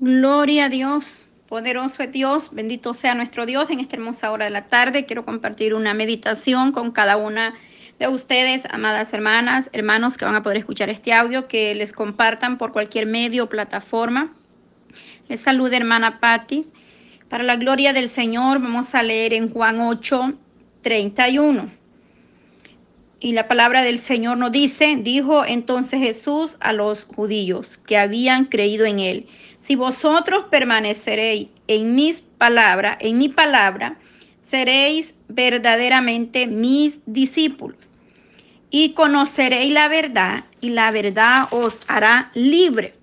Gloria a Dios, poderoso es Dios, bendito sea nuestro Dios. En esta hermosa hora de la tarde quiero compartir una meditación con cada una de ustedes, amadas hermanas, hermanos que van a poder escuchar este audio, que les compartan por cualquier medio o plataforma. Les saluda hermana Patis. Para la gloria del Señor vamos a leer en Juan 8, 31. Y la palabra del Señor nos dice, dijo entonces Jesús a los judíos que habían creído en él, si vosotros permaneceréis en mis palabras, en mi palabra, seréis verdaderamente mis discípulos y conoceréis la verdad y la verdad os hará libre.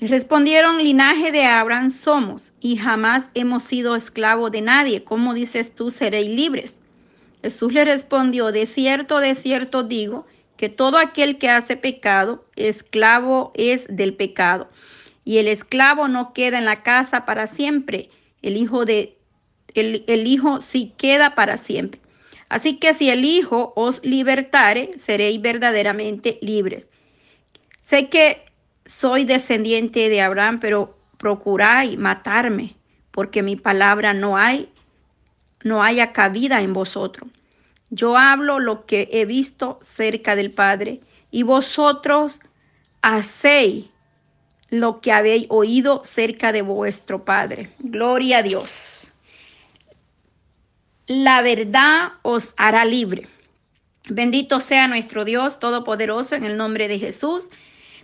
Respondieron, linaje de Abraham somos y jamás hemos sido esclavos de nadie. ¿Cómo dices tú seréis libres? Jesús le respondió, de cierto, de cierto digo, que todo aquel que hace pecado, esclavo es del pecado. Y el esclavo no queda en la casa para siempre, el hijo de el, el hijo sí queda para siempre. Así que si el hijo os libertare, seréis verdaderamente libres. Sé que soy descendiente de Abraham, pero procuráis matarme, porque mi palabra no hay no haya cabida en vosotros. Yo hablo lo que he visto cerca del Padre y vosotros hacéis lo que habéis oído cerca de vuestro Padre. Gloria a Dios. La verdad os hará libre. Bendito sea nuestro Dios Todopoderoso en el nombre de Jesús.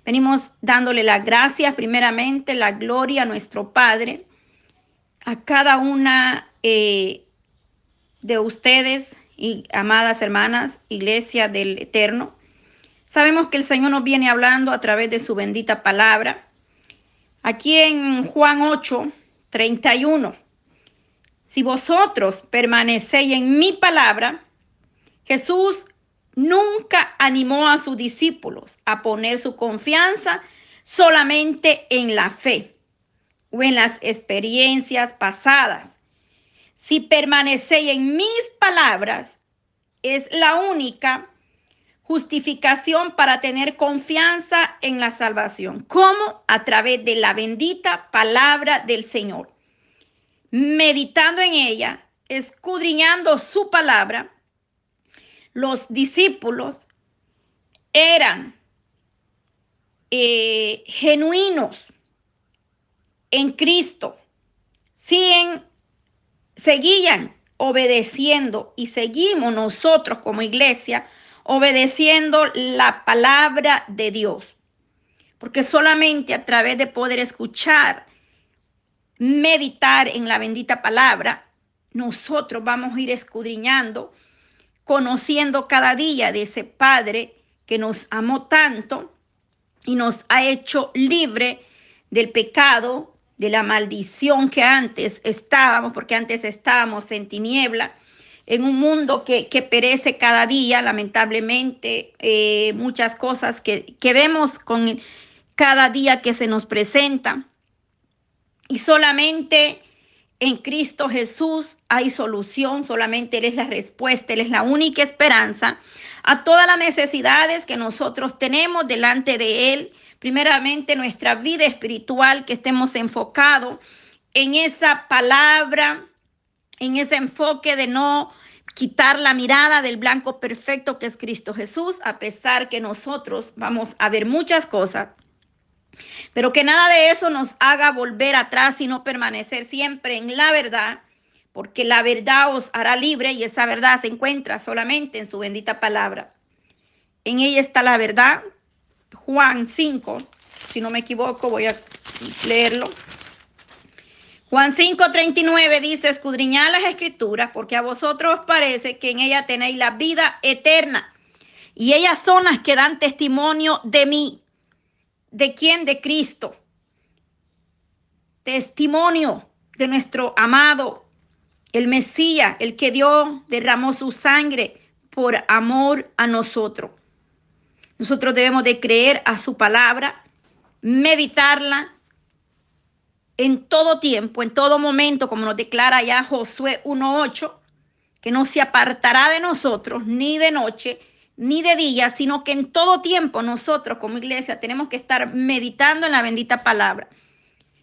Venimos dándole las gracias, primeramente la gloria a nuestro Padre, a cada una eh, de ustedes y amadas hermanas, iglesia del Eterno. Sabemos que el Señor nos viene hablando a través de su bendita palabra. Aquí en Juan 8, 31. Si vosotros permanecéis en mi palabra, Jesús nunca animó a sus discípulos a poner su confianza solamente en la fe o en las experiencias pasadas, si permanecéis en mis palabras, es la única justificación para tener confianza en la salvación. ¿Cómo? A través de la bendita palabra del Señor. Meditando en ella, escudriñando su palabra, los discípulos eran eh, genuinos en Cristo, siguen seguían obedeciendo y seguimos nosotros como iglesia obedeciendo la palabra de Dios. Porque solamente a través de poder escuchar, meditar en la bendita palabra, nosotros vamos a ir escudriñando, conociendo cada día de ese Padre que nos amó tanto y nos ha hecho libre del pecado, de la maldición que antes estábamos, porque antes estábamos en tiniebla, en un mundo que, perece cada día, lamentablemente, eh, muchas cosas que, que vemos con cada día que se nos presenta. Y solamente en Cristo Jesús hay solución, solamente Él es la respuesta, Él es la única esperanza a todas las necesidades que nosotros tenemos delante de Él primeramente nuestra vida espiritual, que estemos enfocados en esa palabra, en ese enfoque de no quitar la mirada del blanco perfecto que es Cristo Jesús, a pesar que nosotros vamos a ver muchas cosas, pero que nada de eso nos haga volver atrás, sino permanecer siempre en la verdad, porque la verdad os hará libre y esa verdad se encuentra solamente en su bendita palabra. En ella está la verdad, Juan 5, si no me equivoco, voy a leerlo. Juan 5, 39 dice, escudriñad las escrituras porque a vosotros os parece que en ella tenéis la vida eterna. Y ellas son las que dan testimonio de mí. ¿De quién? De Cristo. Testimonio de nuestro amado, el Mesías, el que dio, derramó su sangre por amor a nosotros. Nosotros debemos de creer a su palabra, meditarla en todo tiempo, en todo momento, como nos declara ya Josué 1.8, que no se apartará de nosotros ni de noche ni de día, sino que en todo tiempo nosotros como iglesia tenemos que estar meditando en la bendita palabra.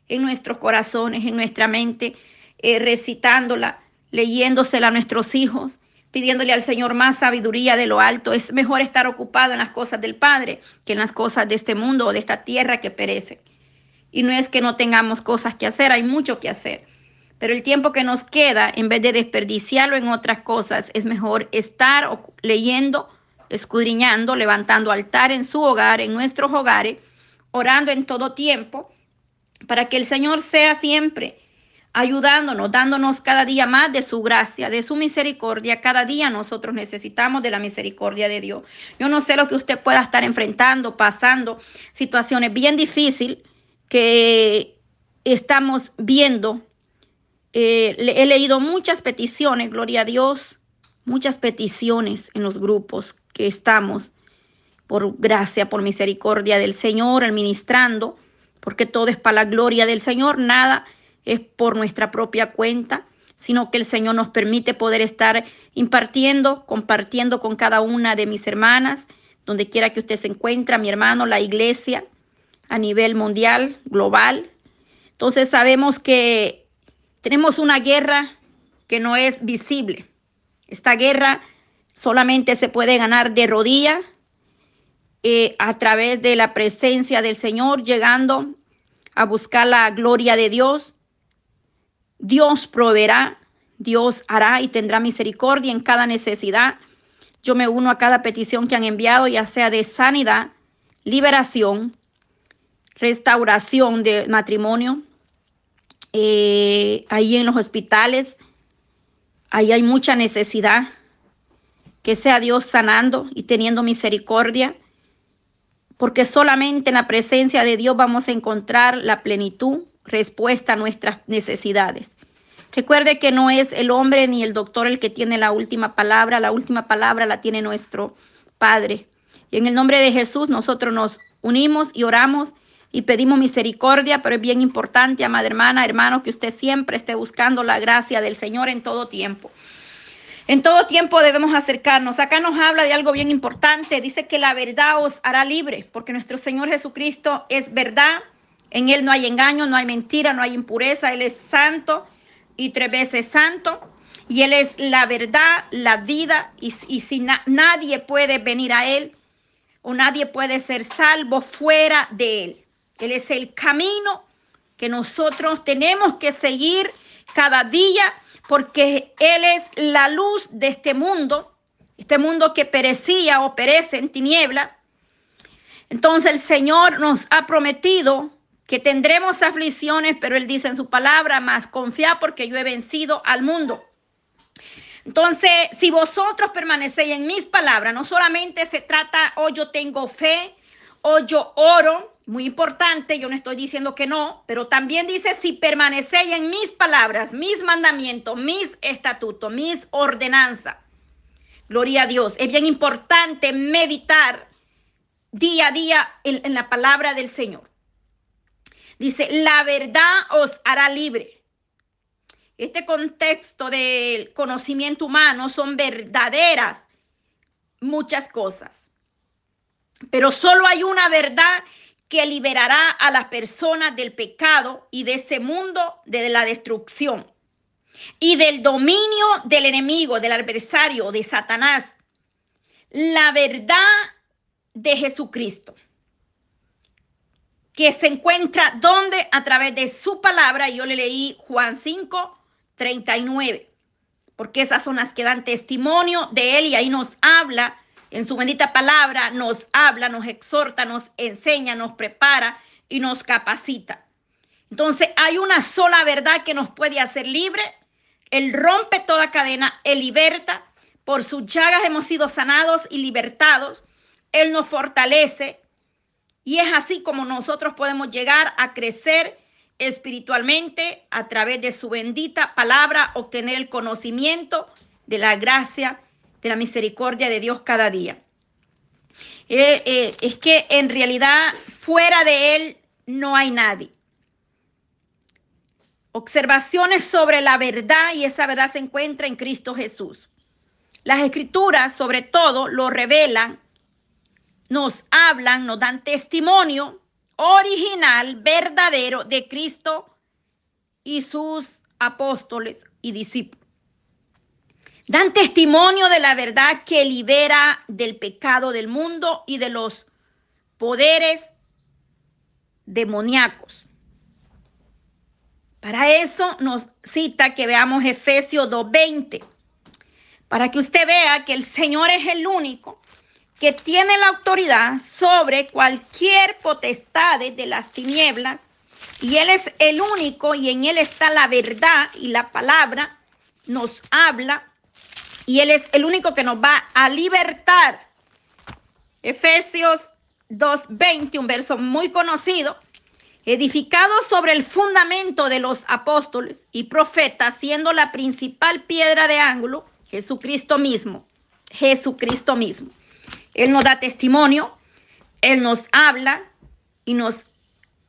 en nuestros corazones, en nuestra mente, eh, recitándola, leyéndosela a nuestros hijos, pidiéndole al Señor más sabiduría de lo alto. Es mejor estar ocupado en las cosas del Padre que en las cosas de este mundo o de esta tierra que perece. Y no es que no tengamos cosas que hacer, hay mucho que hacer. Pero el tiempo que nos queda, en vez de desperdiciarlo en otras cosas, es mejor estar leyendo, escudriñando, levantando altar en su hogar, en nuestros hogares, orando en todo tiempo, para que el Señor sea siempre ayudándonos, dándonos cada día más de su gracia, de su misericordia. Cada día nosotros necesitamos de la misericordia de Dios. Yo no sé lo que usted pueda estar enfrentando, pasando, situaciones bien difíciles que estamos viendo eh, he leído muchas peticiones, gloria a Dios, muchas peticiones en los grupos que estamos, por gracia, por misericordia del Señor, administrando, porque todo es para la gloria del Señor, nada es por nuestra propia cuenta, sino que el Señor nos permite poder estar impartiendo, compartiendo con cada una de mis hermanas, donde quiera que usted se encuentre, mi hermano, la iglesia a nivel mundial, global. Entonces sabemos que tenemos una guerra que no es visible. Esta guerra solamente se puede ganar de rodillas eh, a través de la presencia del Señor, llegando a buscar la gloria de Dios. Dios proveerá, Dios hará y tendrá misericordia en cada necesidad. Yo me uno a cada petición que han enviado, ya sea de sanidad, liberación, restauración de matrimonio, eh, ahí en los hospitales, ahí hay mucha necesidad. Que sea Dios sanando y teniendo misericordia, porque solamente en la presencia de Dios vamos a encontrar la plenitud, respuesta a nuestras necesidades. Recuerde que no es el hombre ni el doctor el que tiene la última palabra, la última palabra la tiene nuestro Padre. Y en el nombre de Jesús nosotros nos unimos y oramos y pedimos misericordia, pero es bien importante, amada hermana, hermano, que usted siempre esté buscando la gracia del Señor en todo tiempo. En todo tiempo debemos acercarnos. Acá nos habla de algo bien importante. Dice que la verdad os hará libre, porque nuestro Señor Jesucristo es verdad. En Él no hay engaño, no hay mentira, no hay impureza. Él es santo y tres veces santo. Y Él es la verdad, la vida. Y, si nadie puede venir a Él o nadie puede ser salvo fuera de Él. Él es el camino que nosotros tenemos que seguir cada día porque Él es la luz de este mundo, este mundo que perecía o perece en tiniebla. Entonces el Señor nos ha prometido que tendremos aflicciones, pero Él dice en su palabra, más confía porque yo he vencido al mundo. Entonces, si vosotros permanecéis en mis palabras, no solamente se trata, o oh, yo tengo fe, o oh, yo oro, muy importante, yo no estoy diciendo que no, pero también dice, si permanecéis en mis palabras, mis mandamientos, mis estatutos, mis ordenanzas. Gloria a Dios. Es bien importante meditar día a día en, en la palabra del Señor. Dice, la verdad os hará libre. Este contexto del conocimiento humano son verdaderas muchas cosas. Pero solo hay una verdad que liberará a las personas del pecado y de ese mundo de la destrucción y del dominio del enemigo, del adversario, de Satanás. La verdad de Jesucristo, que se encuentra donde a través de su palabra, yo le leí Juan 5, 39, porque esas son las que dan testimonio de él y ahí nos habla en su bendita palabra nos habla, nos exhorta, nos enseña, nos prepara y nos capacita. Entonces hay una sola verdad que nos puede hacer libre. Él rompe toda cadena, Él liberta. Por sus llagas hemos sido sanados y libertados. Él nos fortalece. Y es así como nosotros podemos llegar a crecer espiritualmente a través de su bendita palabra, obtener el conocimiento de la gracia de la misericordia de Dios cada día. Eh, eh, es que en realidad fuera de Él no hay nadie. Observaciones sobre la verdad y esa verdad se encuentra en Cristo Jesús. Las escrituras sobre todo lo revelan, nos hablan, nos dan testimonio original, verdadero de Cristo y sus apóstoles y discípulos. Dan testimonio de la verdad que libera del pecado del mundo y de los poderes demoníacos. Para eso nos cita que veamos Efesios 2.20, para que usted vea que el Señor es el único que tiene la autoridad sobre cualquier potestad de las tinieblas y Él es el único y en Él está la verdad y la palabra nos habla y Él es el único que nos va a libertar. Efesios 2.20, un verso muy conocido, edificado sobre el fundamento de los apóstoles y profetas, siendo la principal piedra de ángulo Jesucristo mismo. Jesucristo mismo. Él nos da testimonio, Él nos habla y nos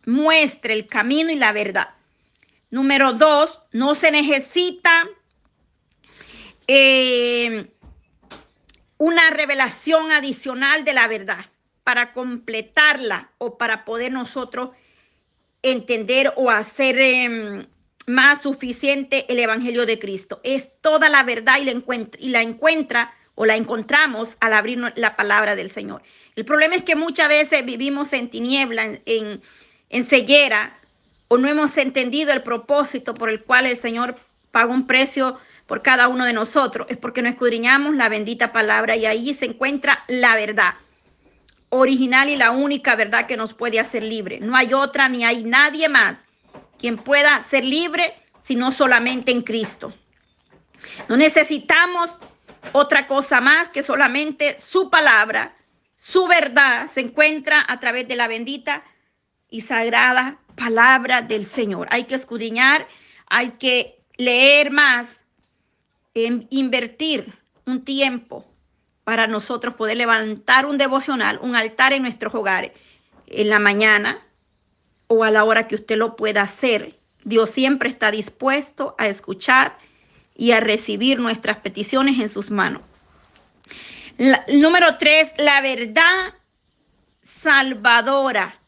muestra el camino y la verdad. Número dos, no se necesita eh, una revelación adicional de la verdad para completarla o para poder nosotros entender o hacer em, más suficiente el Evangelio de Cristo. Es toda la verdad y la, encuentra, y la encuentra o la encontramos al abrir la palabra del Señor. El problema es que muchas veces vivimos en tiniebla, en, en ceguera, o no hemos entendido el propósito por el cual el Señor paga un precio por cada uno de nosotros. Es porque no escudriñamos la bendita palabra y ahí se encuentra la verdad original y la única verdad que nos puede hacer libre. No hay otra ni hay nadie más quien pueda ser libre sino solamente en Cristo. No necesitamos otra cosa más que solamente su palabra, su verdad se encuentra a través de la bendita y sagrada palabra del Señor. Hay que escudriñar, hay que leer más, invertir un tiempo para nosotros poder levantar un devocional, un altar en nuestros hogares, en la mañana o a la hora que usted lo pueda hacer. Dios siempre está dispuesto a escuchar y a recibir nuestras peticiones en sus manos. número tres, la verdad salvadora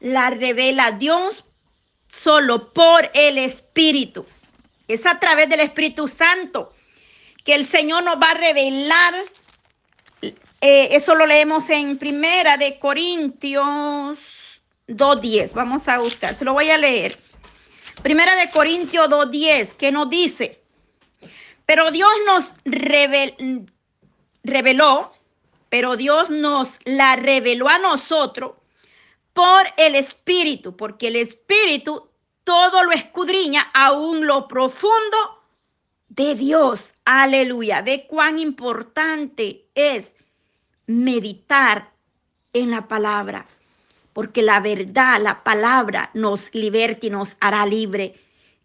la revela Dios solo por el Espíritu. Es a través del Espíritu Santo que el Señor nos va a revelar eh, eso lo leemos en Primera de Corintios 2.10. Vamos a buscar, se lo voy a leer. Primera de Corintios 2.10, que nos dice, pero Dios nos reveló, pero Dios nos la reveló a nosotros por el Espíritu, porque el Espíritu todo lo escudriña, aún lo profundo de Dios. Aleluya. Ve cuán importante es meditar en la palabra, porque la verdad, la palabra nos liberta y nos hará libre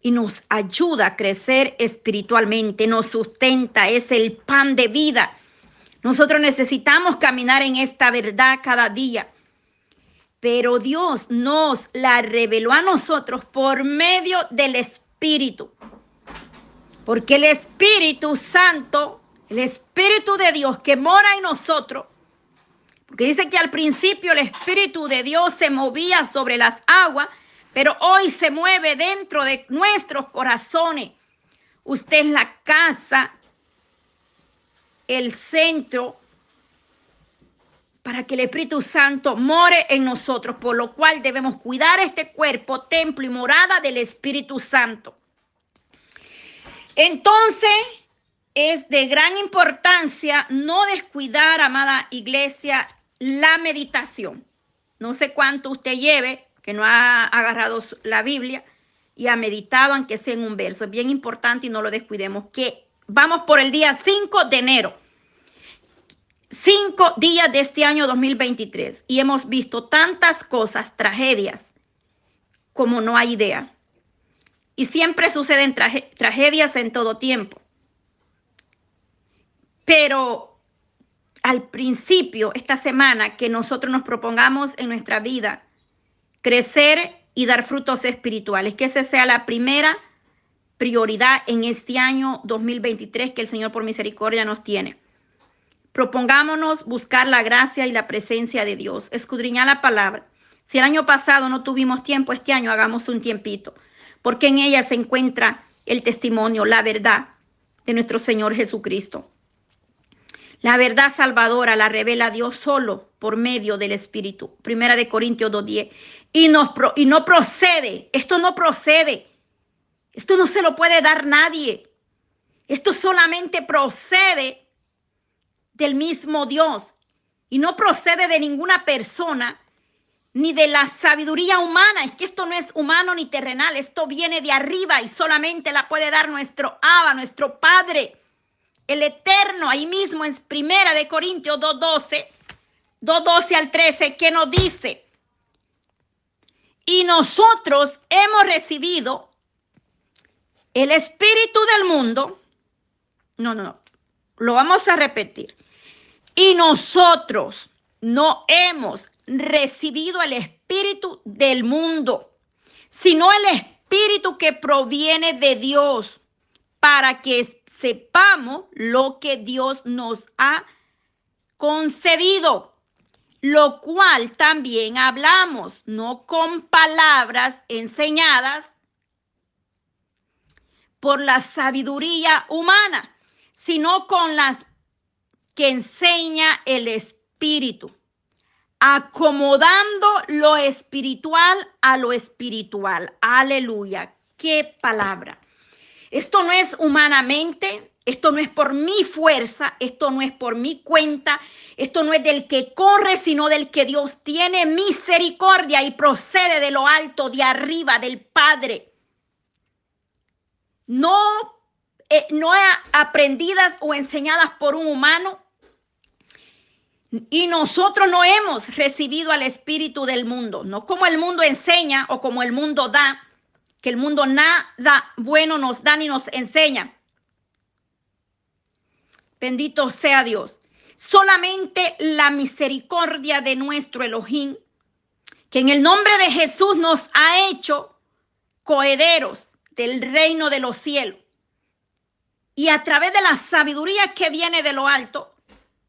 y nos ayuda a crecer espiritualmente, nos sustenta, es el pan de vida. Nosotros necesitamos caminar en esta verdad cada día. Pero Dios nos la reveló a nosotros por medio del Espíritu. Porque el Espíritu Santo, el Espíritu de Dios que mora en nosotros, porque dice que al principio el Espíritu de Dios se movía sobre las aguas, pero hoy se mueve dentro de nuestros corazones. Usted es la casa, el centro para que el Espíritu Santo more en nosotros, por lo cual debemos cuidar este cuerpo, templo y morada del Espíritu Santo. Entonces, es de gran importancia no descuidar, amada iglesia, la meditación. No sé cuánto usted lleve que no ha agarrado la Biblia y ha meditado, aunque sea en un verso. Es bien importante y no lo descuidemos, que vamos por el día 5 de enero. Cinco días de este año 2023 y hemos visto tantas cosas, tragedias, como no hay idea. Y siempre suceden tragedias en todo tiempo. Pero al principio, esta semana, que nosotros nos propongamos en nuestra vida crecer y dar frutos espirituales, que esa sea la primera prioridad en este año 2023 que el Señor por misericordia nos tiene. Propongámonos buscar la gracia y la presencia de Dios, escudriñar la palabra, Si el año pasado no tuvimos tiempo, este año hagamos un tiempito, porque en ella se encuentra el testimonio, la verdad de nuestro Señor Jesucristo. La verdad salvadora la revela Dios solo por medio del Espíritu. Primera de Corintios 2.10. Y, y no procede, esto no procede. Esto no se lo puede dar nadie. Esto solamente procede del mismo Dios y no procede de ninguna persona ni de la sabiduría humana. Es que esto no es humano ni terrenal, esto viene de arriba y solamente la puede dar nuestro Abba, nuestro Padre, el Eterno, ahí mismo en Primera de Corintios 2.12, 2.12 al 13, que nos dice, y nosotros hemos recibido el Espíritu del mundo, no, no, no, lo vamos a repetir, y nosotros no hemos recibido el espíritu del mundo, sino el espíritu que proviene de Dios, para que sepamos lo que Dios nos ha concedido, lo cual también hablamos, no con palabras enseñadas por la sabiduría humana, sino con las que enseña el Espíritu, acomodando lo espiritual a lo espiritual. Aleluya, qué palabra. Esto no es humanamente, esto no es por mi fuerza, esto no es por mi cuenta, esto no es del que corre, sino del que Dios tiene misericordia y procede de lo alto, de arriba, del Padre. No, eh, no aprendidas o enseñadas por un humano, y nosotros no hemos recibido al espíritu del mundo, no como el mundo enseña o como el mundo da, que el mundo nada bueno nos da ni nos enseña. Bendito sea Dios. Solamente la misericordia de nuestro Elohim, que en el nombre de Jesús nos ha hecho coherederos del reino de los cielos. Y a través de la sabiduría que viene de lo alto,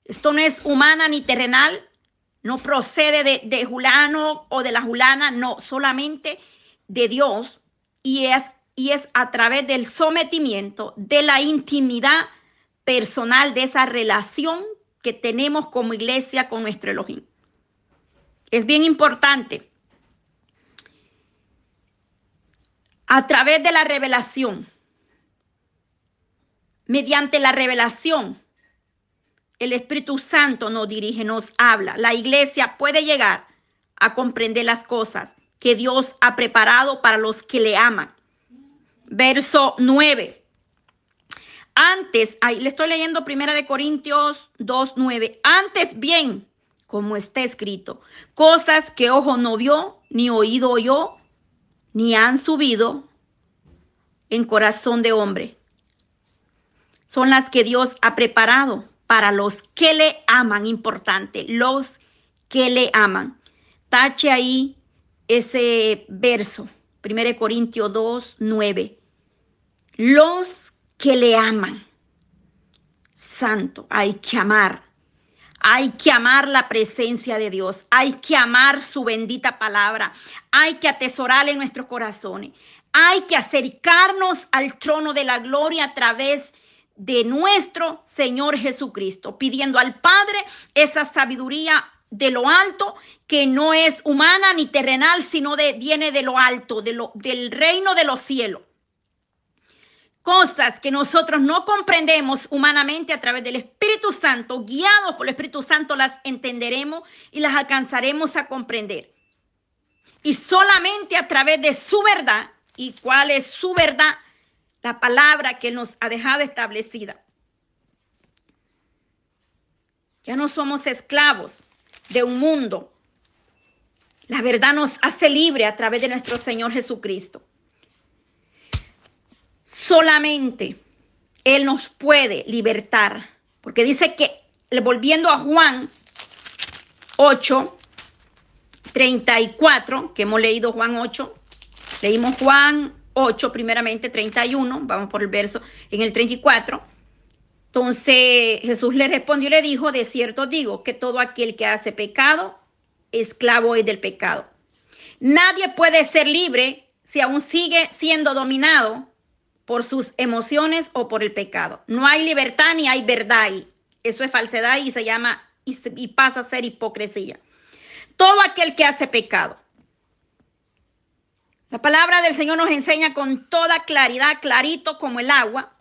esto no es humana ni terrenal, no procede de, de Julano o de la Julana, no, solamente de Dios y es, y es a través del sometimiento, de la intimidad personal, de esa relación que tenemos como iglesia con nuestro Elohim. Es bien importante. A través de la revelación, mediante la revelación, el Espíritu Santo nos dirige, nos habla. La iglesia puede llegar a comprender las cosas que Dios ha preparado para los que le aman. Verso 9. Antes, ahí le estoy leyendo Primera de Corintios 2, 9. Antes bien, como está escrito, cosas que ojo no vio, ni oído oyó, ni han subido en corazón de hombre. Son las que Dios ha preparado para los que le aman, importante, los que le aman. Tache ahí ese verso, 1 Corintios 2, 9. Los que le aman. Santo, hay que amar. Hay que amar la presencia de Dios. Hay que amar su bendita palabra. Hay que atesorarle en nuestros corazones. Hay que acercarnos al trono de la gloria a través de nuestro Señor Jesucristo, pidiendo al Padre esa sabiduría de lo alto que no es humana ni terrenal, sino de, viene de lo alto, de lo, del reino de los cielos. Cosas que nosotros no comprendemos humanamente a través del Espíritu Santo, guiados por el Espíritu Santo, las entenderemos y las alcanzaremos a comprender. Y solamente a través de su verdad, y cuál es su verdad, la palabra que nos ha dejado establecida. Ya no somos esclavos de un mundo. La verdad nos hace libre a través de nuestro Señor Jesucristo. Solamente Él nos puede libertar. Porque dice que, volviendo a Juan 8, 34, que hemos leído Juan 8, leímos Juan 8, primeramente 31, vamos por el verso en el 34. Entonces Jesús le respondió y le dijo, de cierto digo que todo aquel que hace pecado, esclavo es del pecado. Nadie puede ser libre si aún sigue siendo dominado por sus emociones o por el pecado. No hay libertad ni hay verdad ahí. Eso es falsedad y se llama y, pasa a ser hipocresía. Todo aquel que hace pecado. La palabra del Señor nos enseña con toda claridad, clarito como el agua,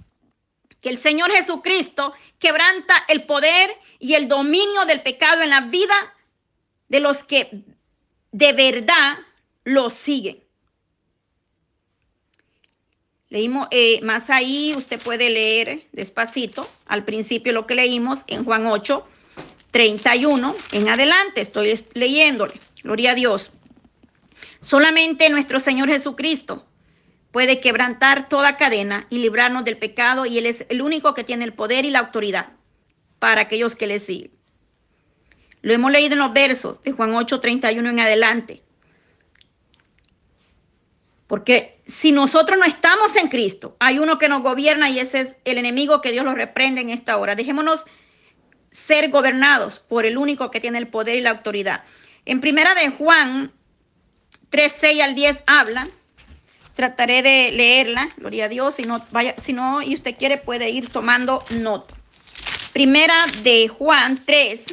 que el Señor Jesucristo quebranta el poder y el dominio del pecado en la vida de los que de verdad lo siguen. Leímos eh, más ahí, usted puede leer despacito al principio lo que leímos en Juan 8, 31 en adelante. Estoy leyéndole. Gloria a Dios. Solamente nuestro Señor Jesucristo puede quebrantar toda cadena y librarnos del pecado y Él es el único que tiene el poder y la autoridad para aquellos que le siguen. Lo hemos leído en los versos de Juan 8, 31 en adelante. Porque si nosotros no estamos en Cristo, hay uno que nos gobierna y ese es el enemigo que Dios lo reprende en esta hora. Dejémonos ser gobernados por el único que tiene el poder y la autoridad. En primera de Juan 3, 6 al 10 habla. Trataré de leerla, gloria a Dios. Si no, vaya, si no y usted quiere, puede ir tomando nota. Primera de Juan 3.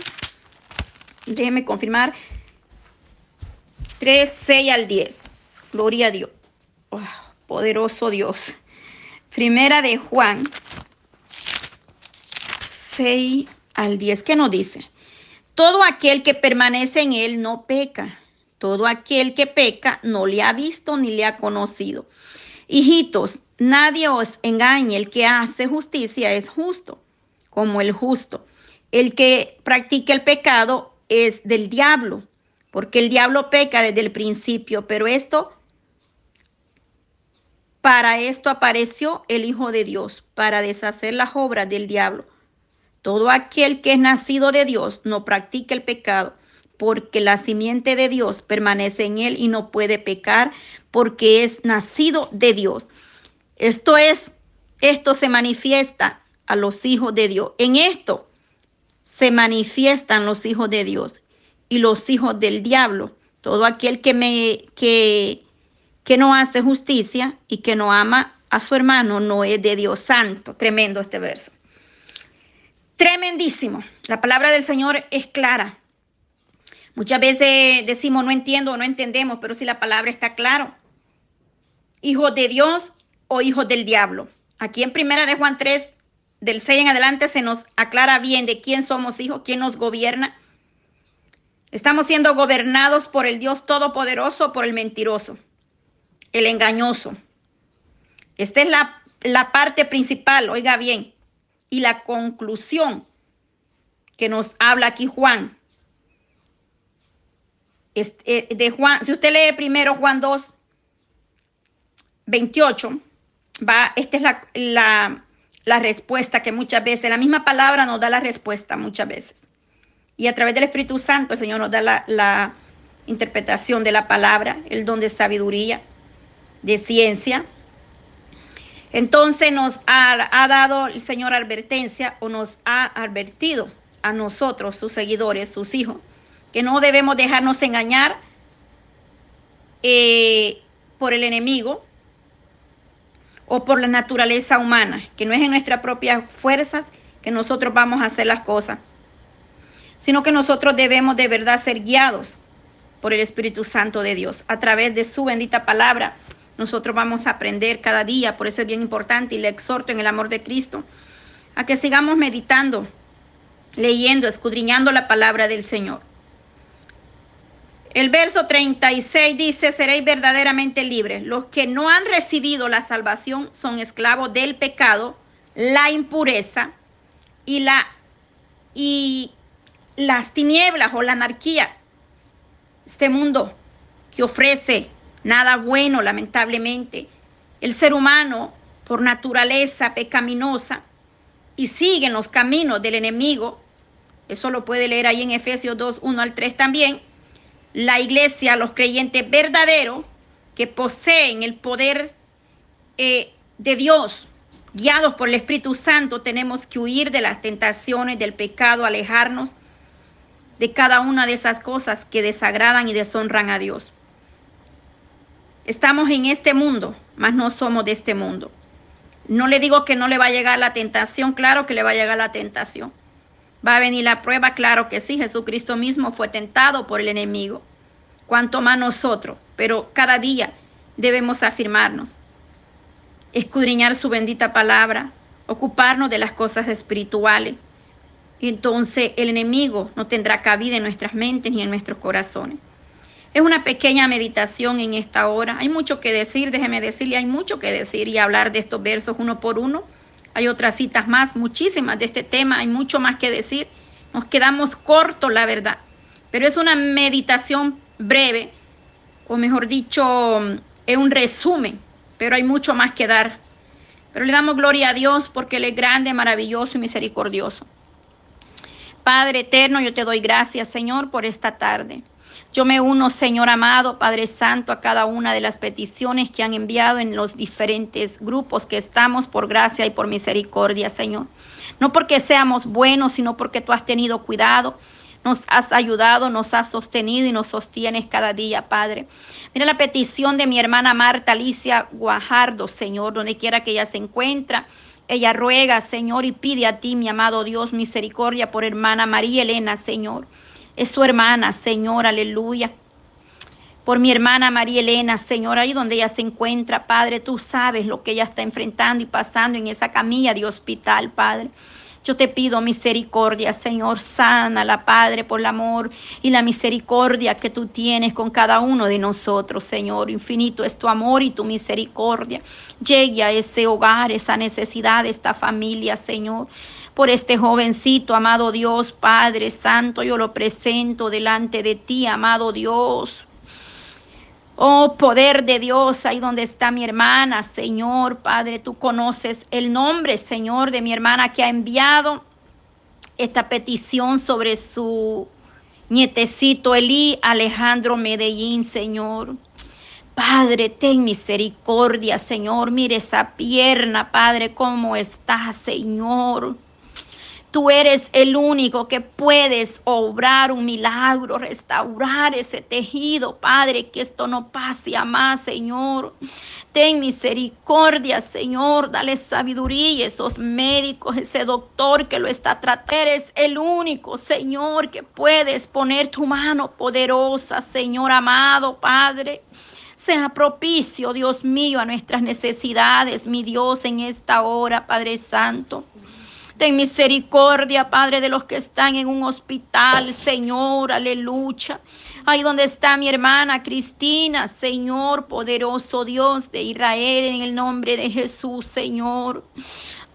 Déjeme confirmar. 3, 6 al 10. Gloria a Dios. Oh, poderoso Dios. Primera de Juan 6 al 10, ¿qué nos dice? Todo aquel que permanece en él no peca. Todo aquel que peca no le ha visto ni le ha conocido. Hijitos, nadie os engañe. El que hace justicia es justo, como el justo. El que practica el pecado es del diablo, porque el diablo peca desde el principio, pero esto para esto apareció el Hijo de Dios, para deshacer las obras del diablo. Todo aquel que es nacido de Dios no practica el pecado, porque la simiente de Dios permanece en él y no puede pecar, porque es nacido de Dios. Esto es, esto se manifiesta a los hijos de Dios. En esto se manifiestan los hijos de Dios y los hijos del diablo. Todo aquel que me que que no hace justicia y que no ama a su hermano no es de Dios santo. Tremendo este verso. Tremendísimo. La palabra del Señor es clara. Muchas veces decimos no entiendo o no entendemos, pero si la palabra está claro. Hijos de Dios o hijos del diablo. Aquí en primera de Juan 3, del 6 en adelante, se nos aclara bien de quién somos hijos, quién nos gobierna. Estamos siendo gobernados por el Dios Todopoderoso por el mentiroso el engañoso. Esta es la, la parte principal, oiga bien, y la conclusión que nos habla aquí Juan. Este, de Juan, si usted lee primero Juan 2, 28, va, esta es la, la, la, respuesta que muchas veces, la misma palabra nos da la respuesta muchas veces. Y a través del Espíritu Santo el Señor nos da la, la interpretación de la palabra, el don de sabiduría de ciencia. Entonces nos ha, dado el Señor advertencia o nos ha advertido a nosotros, sus seguidores, sus hijos, que no debemos dejarnos engañar eh, por el enemigo o por la naturaleza humana, que no es en nuestras propias fuerzas que nosotros vamos a hacer las cosas, sino que nosotros debemos de verdad ser guiados por el Espíritu Santo de Dios a través de su bendita palabra nosotros vamos a aprender cada día, por eso es bien importante y le exhorto en el amor de Cristo a que sigamos meditando, leyendo, escudriñando la palabra del Señor. El verso 36 dice, seréis verdaderamente libres. Los que no han recibido la salvación son esclavos del pecado, la impureza y, la, y las tinieblas o la anarquía. Este mundo que ofrece nada bueno, lamentablemente. El ser humano, por naturaleza pecaminosa, y sigue en los caminos del enemigo, eso lo puede leer ahí en Efesios 2, 1 al 3 también, la iglesia, los creyentes verdaderos que poseen el poder eh, de Dios, guiados por el Espíritu Santo, tenemos que huir de las tentaciones, del pecado, alejarnos de cada una de esas cosas que desagradan y deshonran a Dios. Estamos en este mundo, mas no somos de este mundo. No le digo que no le va a llegar la tentación, claro que le va a llegar la tentación. Va a venir la prueba, claro que sí. Jesucristo mismo fue tentado por el enemigo. Cuanto más nosotros, pero cada día debemos afirmarnos, escudriñar su bendita palabra, ocuparnos de las cosas espirituales. Entonces el enemigo no tendrá cabida en nuestras mentes ni en nuestros corazones. Es una pequeña meditación en esta hora. Hay mucho que decir, déjeme decirle, hay mucho que decir y hablar de estos versos uno por uno. Hay otras citas más, muchísimas de este tema, hay mucho más que decir. Nos quedamos cortos, la verdad. Pero es una meditación breve, o mejor dicho, es un resumen, pero hay mucho más que dar. Pero le damos gloria a Dios porque Él es grande, maravilloso y misericordioso. Padre eterno, yo te doy gracias, Señor, por esta tarde. Yo me uno, Señor amado, Padre Santo, a cada una de las peticiones que han enviado en los diferentes grupos que estamos por gracia y por misericordia, Señor. No porque seamos buenos, sino porque tú has tenido cuidado, nos has ayudado, nos has sostenido y nos sostienes cada día, Padre. Mira la petición de mi hermana Marta Alicia Guajardo, Señor, donde quiera que ella se encuentra. Ella ruega, Señor, y pide a ti, mi amado Dios, misericordia por hermana María Elena, Señor. Es su hermana, Señor, aleluya. Por mi hermana María Elena, Señor, ahí donde ella se encuentra, Padre, tú sabes lo que ella está enfrentando y pasando en esa camilla de hospital, Padre. Yo te pido misericordia, Señor, sana la Padre, por el amor y la misericordia que tú tienes con cada uno de nosotros, Señor. Infinito es tu amor y tu misericordia. Llegue a ese hogar, esa necesidad de esta familia, Señor por este jovencito, amado Dios, Padre Santo, yo lo presento delante de ti, amado Dios. Oh poder de Dios, ahí donde está mi hermana, Señor, Padre, tú conoces el nombre, Señor, de mi hermana que ha enviado esta petición sobre su nietecito Elí Alejandro Medellín, Señor. Padre, ten misericordia, Señor. Mire esa pierna, Padre, cómo está, Señor. Tú eres el único que puedes obrar un milagro, restaurar ese tejido, Padre, que esto no pase a más, Señor. Ten misericordia, Señor. Dale sabiduría a esos médicos, ese doctor que lo está tratando. Eres el único, Señor, que puedes poner tu mano poderosa, Señor amado, Padre. Sea propicio, Dios mío, a nuestras necesidades, mi Dios, en esta hora, Padre Santo. Ten misericordia, Padre, de los que están en un hospital, Señor, aleluya. Ahí donde está mi hermana Cristina, Señor, poderoso Dios de Israel, en el nombre de Jesús, Señor.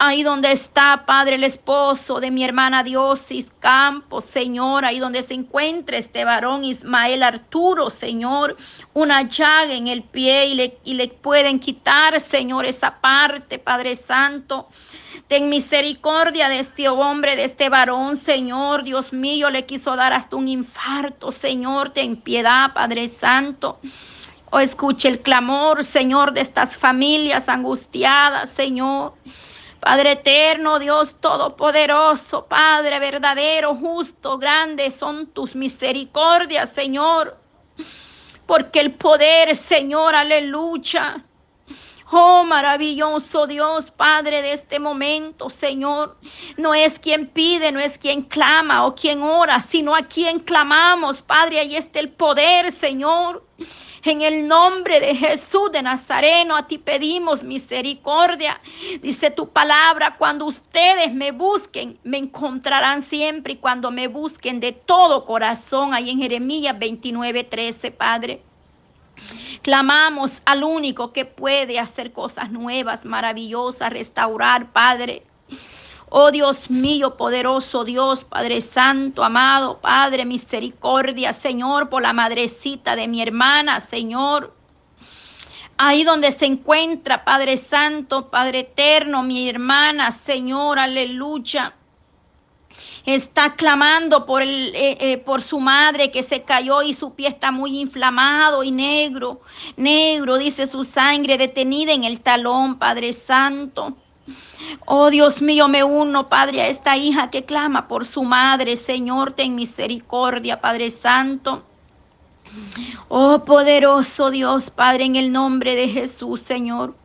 Ahí donde está, Padre, el esposo de mi hermana Diosis Campos, Señor. Ahí donde se encuentra este varón Ismael Arturo, Señor. Una llaga en el pie y le, y le pueden quitar, Señor, esa parte, Padre Santo. Ten misericordia de este hombre, de este varón, Señor. Dios mío, le quiso dar hasta un infarto, Señor. Ten piedad, Padre Santo. O oh, escuche el clamor, Señor, de estas familias angustiadas, Señor. Padre eterno, Dios todopoderoso, Padre verdadero, justo, grande son tus misericordias, Señor. Porque el poder, Señor, aleluya, Oh, maravilloso Dios, Padre de este momento, Señor. No es quien pide, no es quien clama o quien ora, sino a quien clamamos, Padre. Ahí está el poder, Señor. En el nombre de Jesús de Nazareno, a ti pedimos misericordia. Dice tu palabra, cuando ustedes me busquen, me encontrarán siempre y cuando me busquen de todo corazón. Ahí en Jeremías 29, 13, Padre. Clamamos al único que puede hacer cosas nuevas, maravillosas, restaurar, Padre. Oh Dios mío, poderoso Dios, Padre Santo, amado, Padre, misericordia, Señor, por la madrecita de mi hermana, Señor. Ahí donde se encuentra, Padre Santo, Padre Eterno, mi hermana, Señor, aleluya está clamando por, el, eh, eh, por su madre que se cayó y su pie está muy inflamado y negro, negro, dice su sangre detenida en el talón, Padre Santo. Oh Dios mío, me uno, Padre, a esta hija que clama por su madre. Señor, ten misericordia, Padre Santo. Oh poderoso Dios, Padre, en el nombre de Jesús, Señor.